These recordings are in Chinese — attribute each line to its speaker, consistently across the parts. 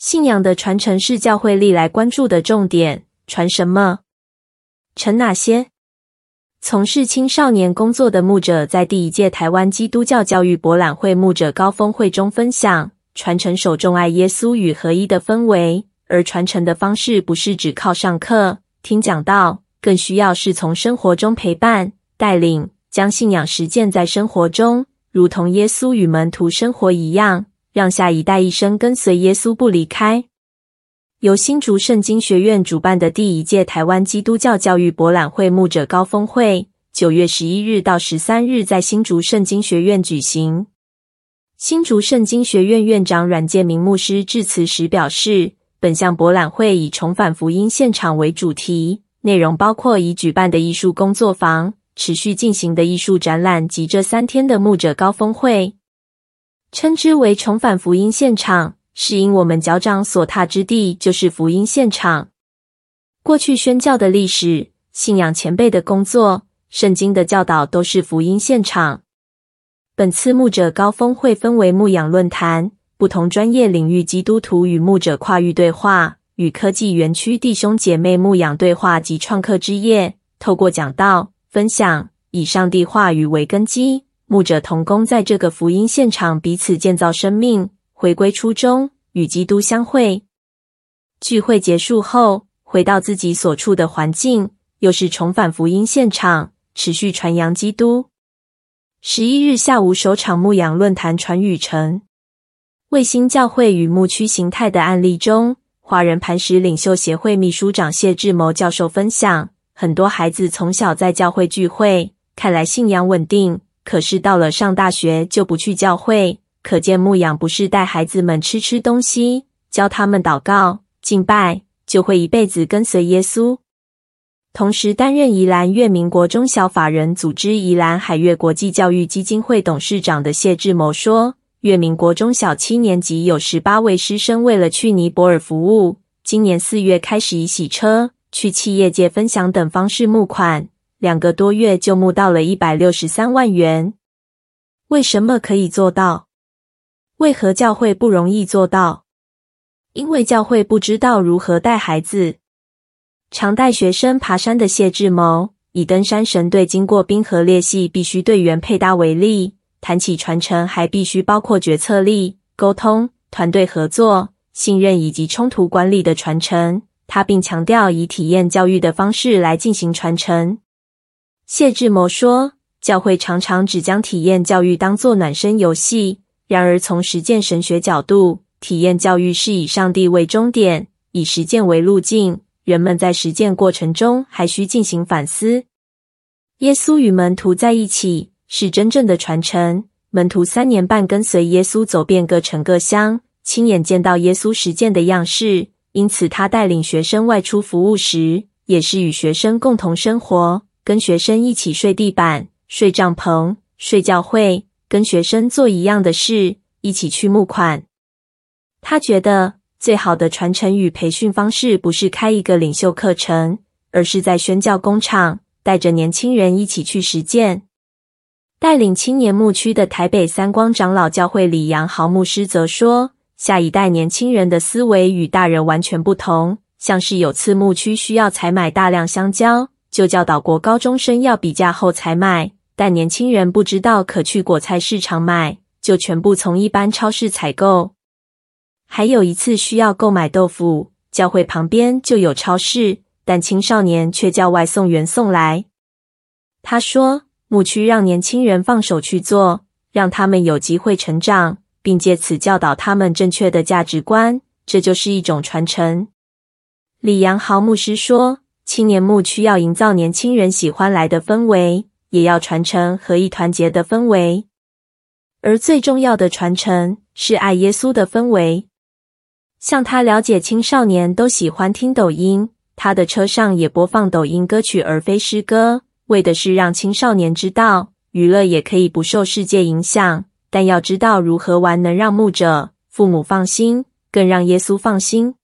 Speaker 1: 信仰的传承是教会历来关注的重点。传什么？传哪些？从事青少年工作的牧者在第一届台湾基督教教育博览会牧者高峰会中分享，传承首重爱耶稣与合一的氛围，而传承的方式不是只靠上课、听讲道，更需要是从生活中陪伴、带领，将信仰实践在生活中，如同耶稣与门徒生活一样，让下一代一生跟随耶稣不离开。由新竹圣经学院主办的第一届台湾基督教教育博览会牧者高峰会，九月十一日到十三日在新竹圣经学院举行。新竹圣经学院院长阮建明牧师致辞时表示，本项博览会以重返福音现场为主题，内容包括已举办的艺术工作坊、持续进行的艺术展览及这三天的牧者高峰会，称之为重返福音现场。是因我们脚掌所踏之地就是福音现场。过去宣教的历史、信仰前辈的工作、圣经的教导都是福音现场。本次牧者高峰会分为牧养论坛、不同专业领域基督徒与牧者跨域对话、与科技园区弟兄姐妹牧养对话及创客之夜。透过讲道、分享，以上帝话语为根基，牧者同工在这个福音现场彼此建造生命。回归初衷，与基督相会。聚会结束后，回到自己所处的环境，又是重返福音现场，持续传扬基督。十一日下午首场牧养论坛传语城卫星教会与牧区形态的案例中，华人磐石领袖协会秘书长谢志谋教授分享：很多孩子从小在教会聚会，看来信仰稳定，可是到了上大学就不去教会。可见牧养不是带孩子们吃吃东西，教他们祷告敬拜，就会一辈子跟随耶稣。同时担任宜兰月明国中小法人组织宜兰海月国际教育基金会董事长的谢志谋说，月明国中小七年级有十八位师生，为了去尼泊尔服务，今年四月开始以洗车、去企业界分享等方式募款，两个多月就募到了一百六十三万元。为什么可以做到？为何教会不容易做到？因为教会不知道如何带孩子。常带学生爬山的谢志谋，以登山神队经过冰河裂隙必须队员配搭为例，谈起传承还必须包括决策力、沟通、团队合作、信任以及冲突管理的传承。他并强调以体验教育的方式来进行传承。谢志谋说，教会常常只将体验教育当作暖身游戏。然而，从实践神学角度，体验教育是以上帝为终点，以实践为路径。人们在实践过程中还需进行反思。耶稣与门徒在一起是真正的传承。门徒三年半跟随耶稣走遍各城各乡，亲眼见到耶稣实践的样式。因此，他带领学生外出服务时，也是与学生共同生活，跟学生一起睡地板、睡帐篷、睡教会。跟学生做一样的事，一起去募款。他觉得最好的传承与培训方式不是开一个领袖课程，而是在宣教工厂带着年轻人一起去实践。带领青年牧区的台北三光长老教会李阳豪牧师则说，下一代年轻人的思维与大人完全不同。像是有次牧区需要采买大量香蕉，就教导国高中生要比价后才买。但年轻人不知道可去果菜市场买，就全部从一般超市采购。还有一次需要购买豆腐，教会旁边就有超市，但青少年却叫外送员送来。他说，牧区让年轻人放手去做，让他们有机会成长，并借此教导他们正确的价值观，这就是一种传承。李阳豪牧师说，青年牧区要营造年轻人喜欢来的氛围。也要传承合一团结的氛围，而最重要的传承是爱耶稣的氛围。像他了解青少年都喜欢听抖音，他的车上也播放抖音歌曲而非诗歌，为的是让青少年知道，娱乐也可以不受世界影响，但要知道如何玩能让牧者、父母放心，更让耶稣放心。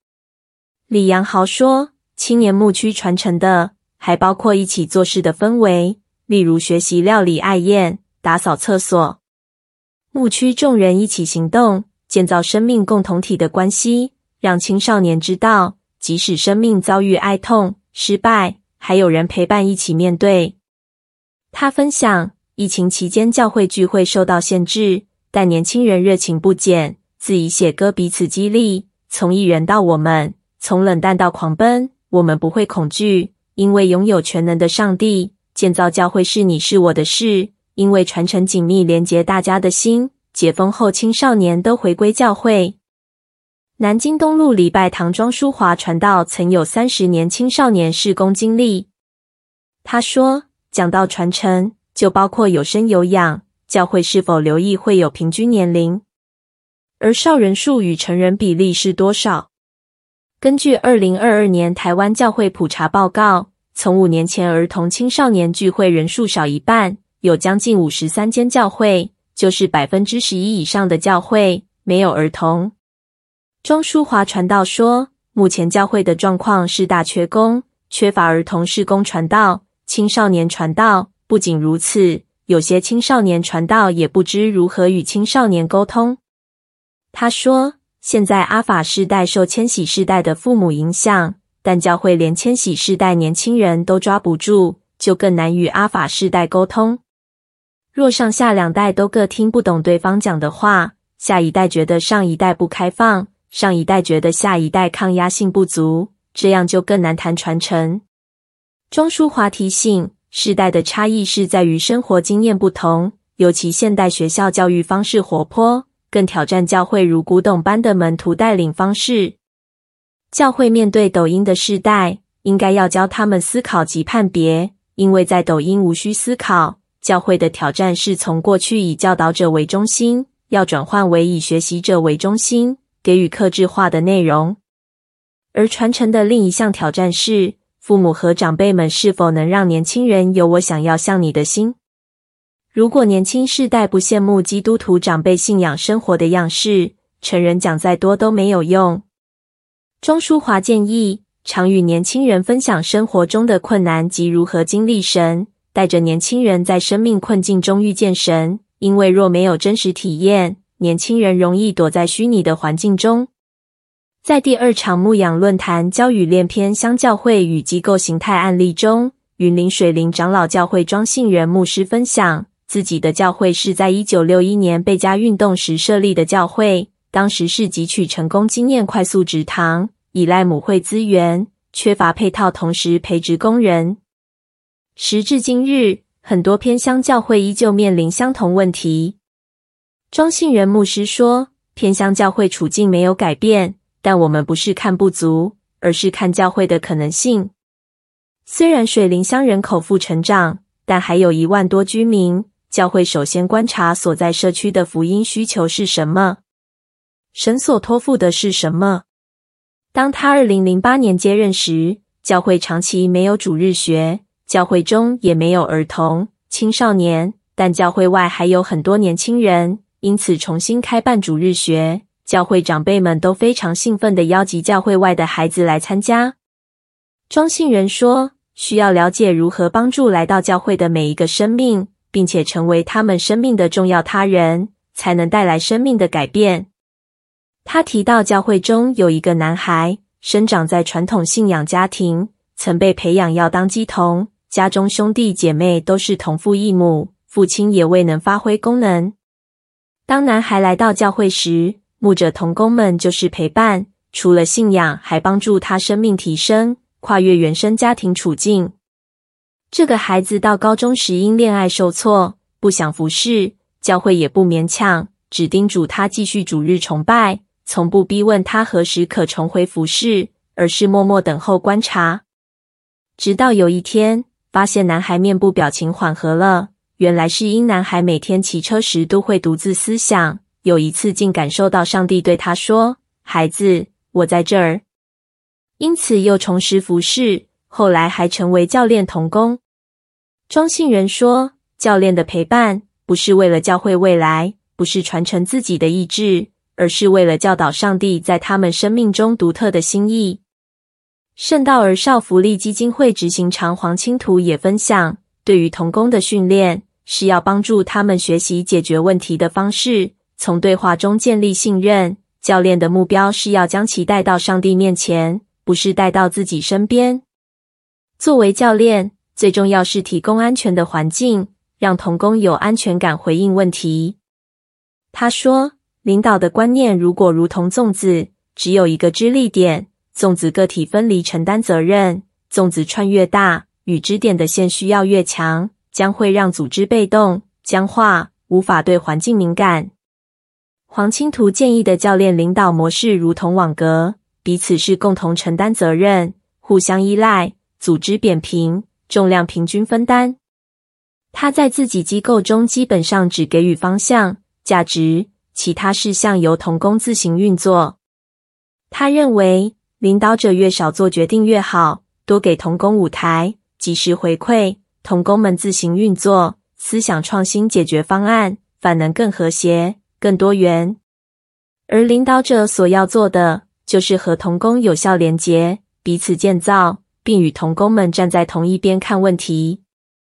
Speaker 1: 李阳豪说，青年牧区传承的还包括一起做事的氛围。例如学习料理爱宴、打扫厕所，牧区众人一起行动，建造生命共同体的关系，让青少年知道，即使生命遭遇哀痛、失败，还有人陪伴一起面对。他分享，疫情期间教会聚会受到限制，但年轻人热情不减，自己写歌彼此激励。从一人到我们，从冷淡到狂奔，我们不会恐惧，因为拥有全能的上帝。建造教会是你是我的事，因为传承紧密连结大家的心。解封后，青少年都回归教会。南京东路礼拜堂庄淑华传道曾有三十年青少年事工经历。他说：“讲到传承，就包括有生有养。教会是否留意会有平均年龄？而少人数与成人比例是多少？”根据二零二二年台湾教会普查报告，从五年前儿童青少年聚会人数少一半，有将近五十三间教会。就是百分之十一以上的教会没有儿童。庄淑华传道说，目前教会的状况是大缺工，缺乏儿童事工传道、青少年传道。不仅如此，有些青少年传道也不知如何与青少年沟通。他说，现在阿法世代受千禧世代的父母影响，但教会连千禧世代年轻人都抓不住，就更难与阿法世代沟通。若上下两代都各听不懂对方讲的话，下一代觉得上一代不开放，上一代觉得下一代抗压性不足，这样就更难谈传承。庄淑华提醒，世代的差异是在于生活经验不同，尤其现代学校教育方式活泼，更挑战教会如古董般的门徒带领方式。教会面对抖音的世代，应该要教他们思考及判别，因为在抖音无需思考。教会的挑战是从过去以教导者为中心，要转换为以学习者为中心，给予克制化的内容。而传承的另一项挑战是，父母和长辈们是否能让年轻人有我想要像你的心？如果年轻世代不羡慕基督徒长辈信仰生活的样式，成人讲再多都没有用。庄淑华建议，常与年轻人分享生活中的困难及如何经历神。带着年轻人在生命困境中遇见神，因为若没有真实体验，年轻人容易躲在虚拟的环境中。在第二场牧养论坛“教与练偏乡教会与机构形态案例”中，云林水灵长老教会庄信仁牧师分享，自己的教会是在一九六一年贝加运动时设立的教会，当时是汲取成功经验快速植堂，依赖母会资源，缺乏配套，同时培植工人。时至今日，很多偏乡教会依旧面临相同问题。庄信仁牧师说：“偏乡教会处境没有改变，但我们不是看不足，而是看教会的可能性。虽然水灵乡人口负成长，但还有一万多居民。教会首先观察所在社区的福音需求是什么，神所托付的是什么。当他二零零八年接任时，教会长期没有主日学。”教会中也没有儿童、青少年，但教会外还有很多年轻人，因此重新开办主日学。教会长辈们都非常兴奋地邀集教会外的孩子来参加。庄信仁说：“需要了解如何帮助来到教会的每一个生命，并且成为他们生命的重要他人，才能带来生命的改变。”他提到，教会中有一个男孩，生长在传统信仰家庭，曾被培养要当鸡童。家中兄弟姐妹都是同父异母，父亲也未能发挥功能。当男孩来到教会时，牧者同工们就是陪伴，除了信仰，还帮助他生命提升，跨越原生家庭处境。这个孩子到高中时因恋爱受挫，不想服侍，教会也不勉强，只叮嘱他继续主日崇拜，从不逼问他何时可重回服侍，而是默默等候观察。直到有一天，发现男孩面部表情缓和了，原来是因男孩每天骑车时都会独自思想。有一次竟感受到上帝对他说：“孩子，我在这儿。”因此又重拾服侍，后来还成为教练童工。庄信仁说：“教练的陪伴不是为了教会未来，不是传承自己的意志，而是为了教导上帝在他们生命中独特的心意。”圣道儿少福利基金会执行长黄清图也分享，对于童工的训练是要帮助他们学习解决问题的方式，从对话中建立信任，教练的目标是要将其带到上帝面前，不是带到自己身边。作为教练，最重要是提供安全的环境，让童工有安全感回应问题。他说，领导的观念如果如同粽子，只有一个支力点，粽子个体分离承担责任，粽子串越大，与支点的线需要越强，将会让组织被动、僵化，无法对环境敏感。黄清图建议的教练领导模式如同网格，彼此是共同承担责任，互相依赖，组织扁平，重量平均分担。他在自己机构中基本上只给予方向、价值，其他事项由同工自行运作。他认为，领导者越少做决定越好，多给同工舞台，及时回馈，同工们自行运作，思想创新解决方案，反能更和谐。更多元，而领导者所要做的，就是和同工有效连结，彼此建造，并与同工们站在同一边看问题。